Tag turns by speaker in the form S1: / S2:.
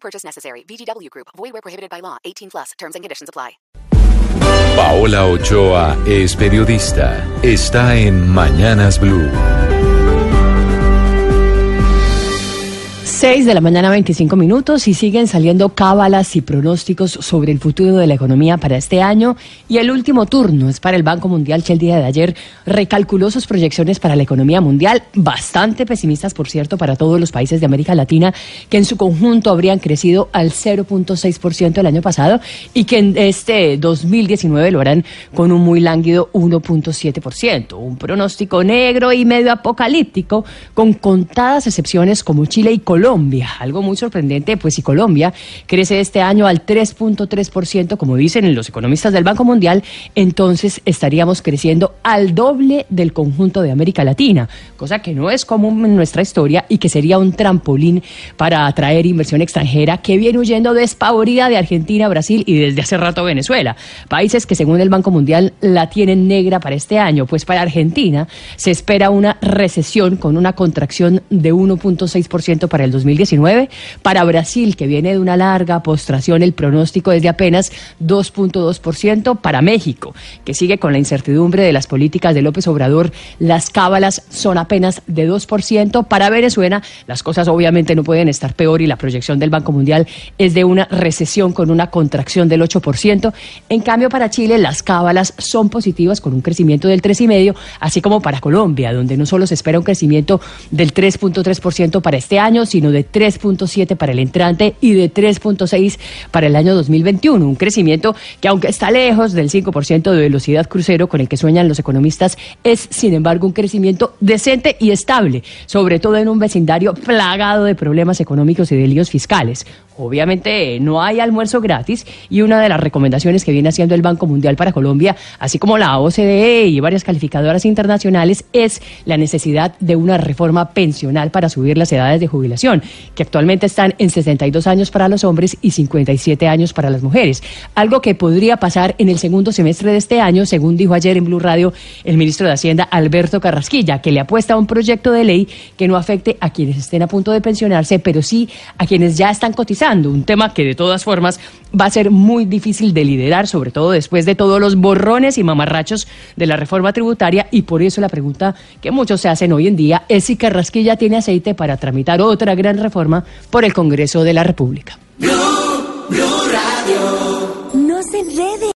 S1: Purchase necessary. VGW Group. Void where prohibited by law. 18 plus. Terms and conditions apply.
S2: Paola Ochoa es periodista. Está en Mañanas Blue.
S3: 6 de la mañana 25 minutos y siguen saliendo cábalas y pronósticos sobre el futuro de la economía para este año. Y el último turno es para el Banco Mundial. Que el día de ayer recalculó sus proyecciones para la economía mundial, bastante pesimistas por cierto para todos los países de América Latina que en su conjunto habrían crecido al 0.6% el año pasado y que en este 2019 lo harán con un muy lánguido 1.7%, un pronóstico negro y medio apocalíptico con contadas excepciones como Chile y Colombia Colombia. Algo muy sorprendente, pues si Colombia crece este año al 3.3%, como dicen los economistas del Banco Mundial, entonces estaríamos creciendo al doble del conjunto de América Latina, cosa que no es común en nuestra historia y que sería un trampolín para atraer inversión extranjera que viene huyendo despavorida de Argentina, Brasil y desde hace rato Venezuela, países que según el Banco Mundial la tienen negra para este año, pues para Argentina se espera una recesión con una contracción de 1.6% para el 2019. Para Brasil, que viene de una larga postración, el pronóstico es de apenas 2.2%. Para México, que sigue con la incertidumbre de las políticas de López Obrador, las cábalas son apenas de 2%. Para Venezuela, las cosas obviamente no pueden estar peor y la proyección del Banco Mundial es de una recesión con una contracción del 8%. En cambio, para Chile, las cábalas son positivas con un crecimiento del 3,5%, así como para Colombia, donde no solo se espera un crecimiento del 3.3% para este año, sino de 3.7 para el entrante y de 3.6 para el año 2021. Un crecimiento que aunque está lejos del 5% de velocidad crucero con el que sueñan los economistas, es sin embargo un crecimiento decente y estable, sobre todo en un vecindario plagado de problemas económicos y de líos fiscales. Obviamente no hay almuerzo gratis y una de las recomendaciones que viene haciendo el Banco Mundial para Colombia, así como la OCDE y varias calificadoras internacionales, es la necesidad de una reforma pensional para subir las edades de jubilación, que actualmente están en 62 años para los hombres y 57 años para las mujeres. Algo que podría pasar en el segundo semestre de este año, según dijo ayer en Blue Radio el ministro de Hacienda Alberto Carrasquilla, que le apuesta a un proyecto de ley que no afecte a quienes estén a punto de pensionarse, pero sí a quienes ya están un tema que de todas formas va a ser muy difícil de liderar, sobre todo después de todos los borrones y mamarrachos de la reforma tributaria y por eso la pregunta que muchos se hacen hoy en día es si Carrasquilla tiene aceite para tramitar otra gran reforma por el Congreso de la República.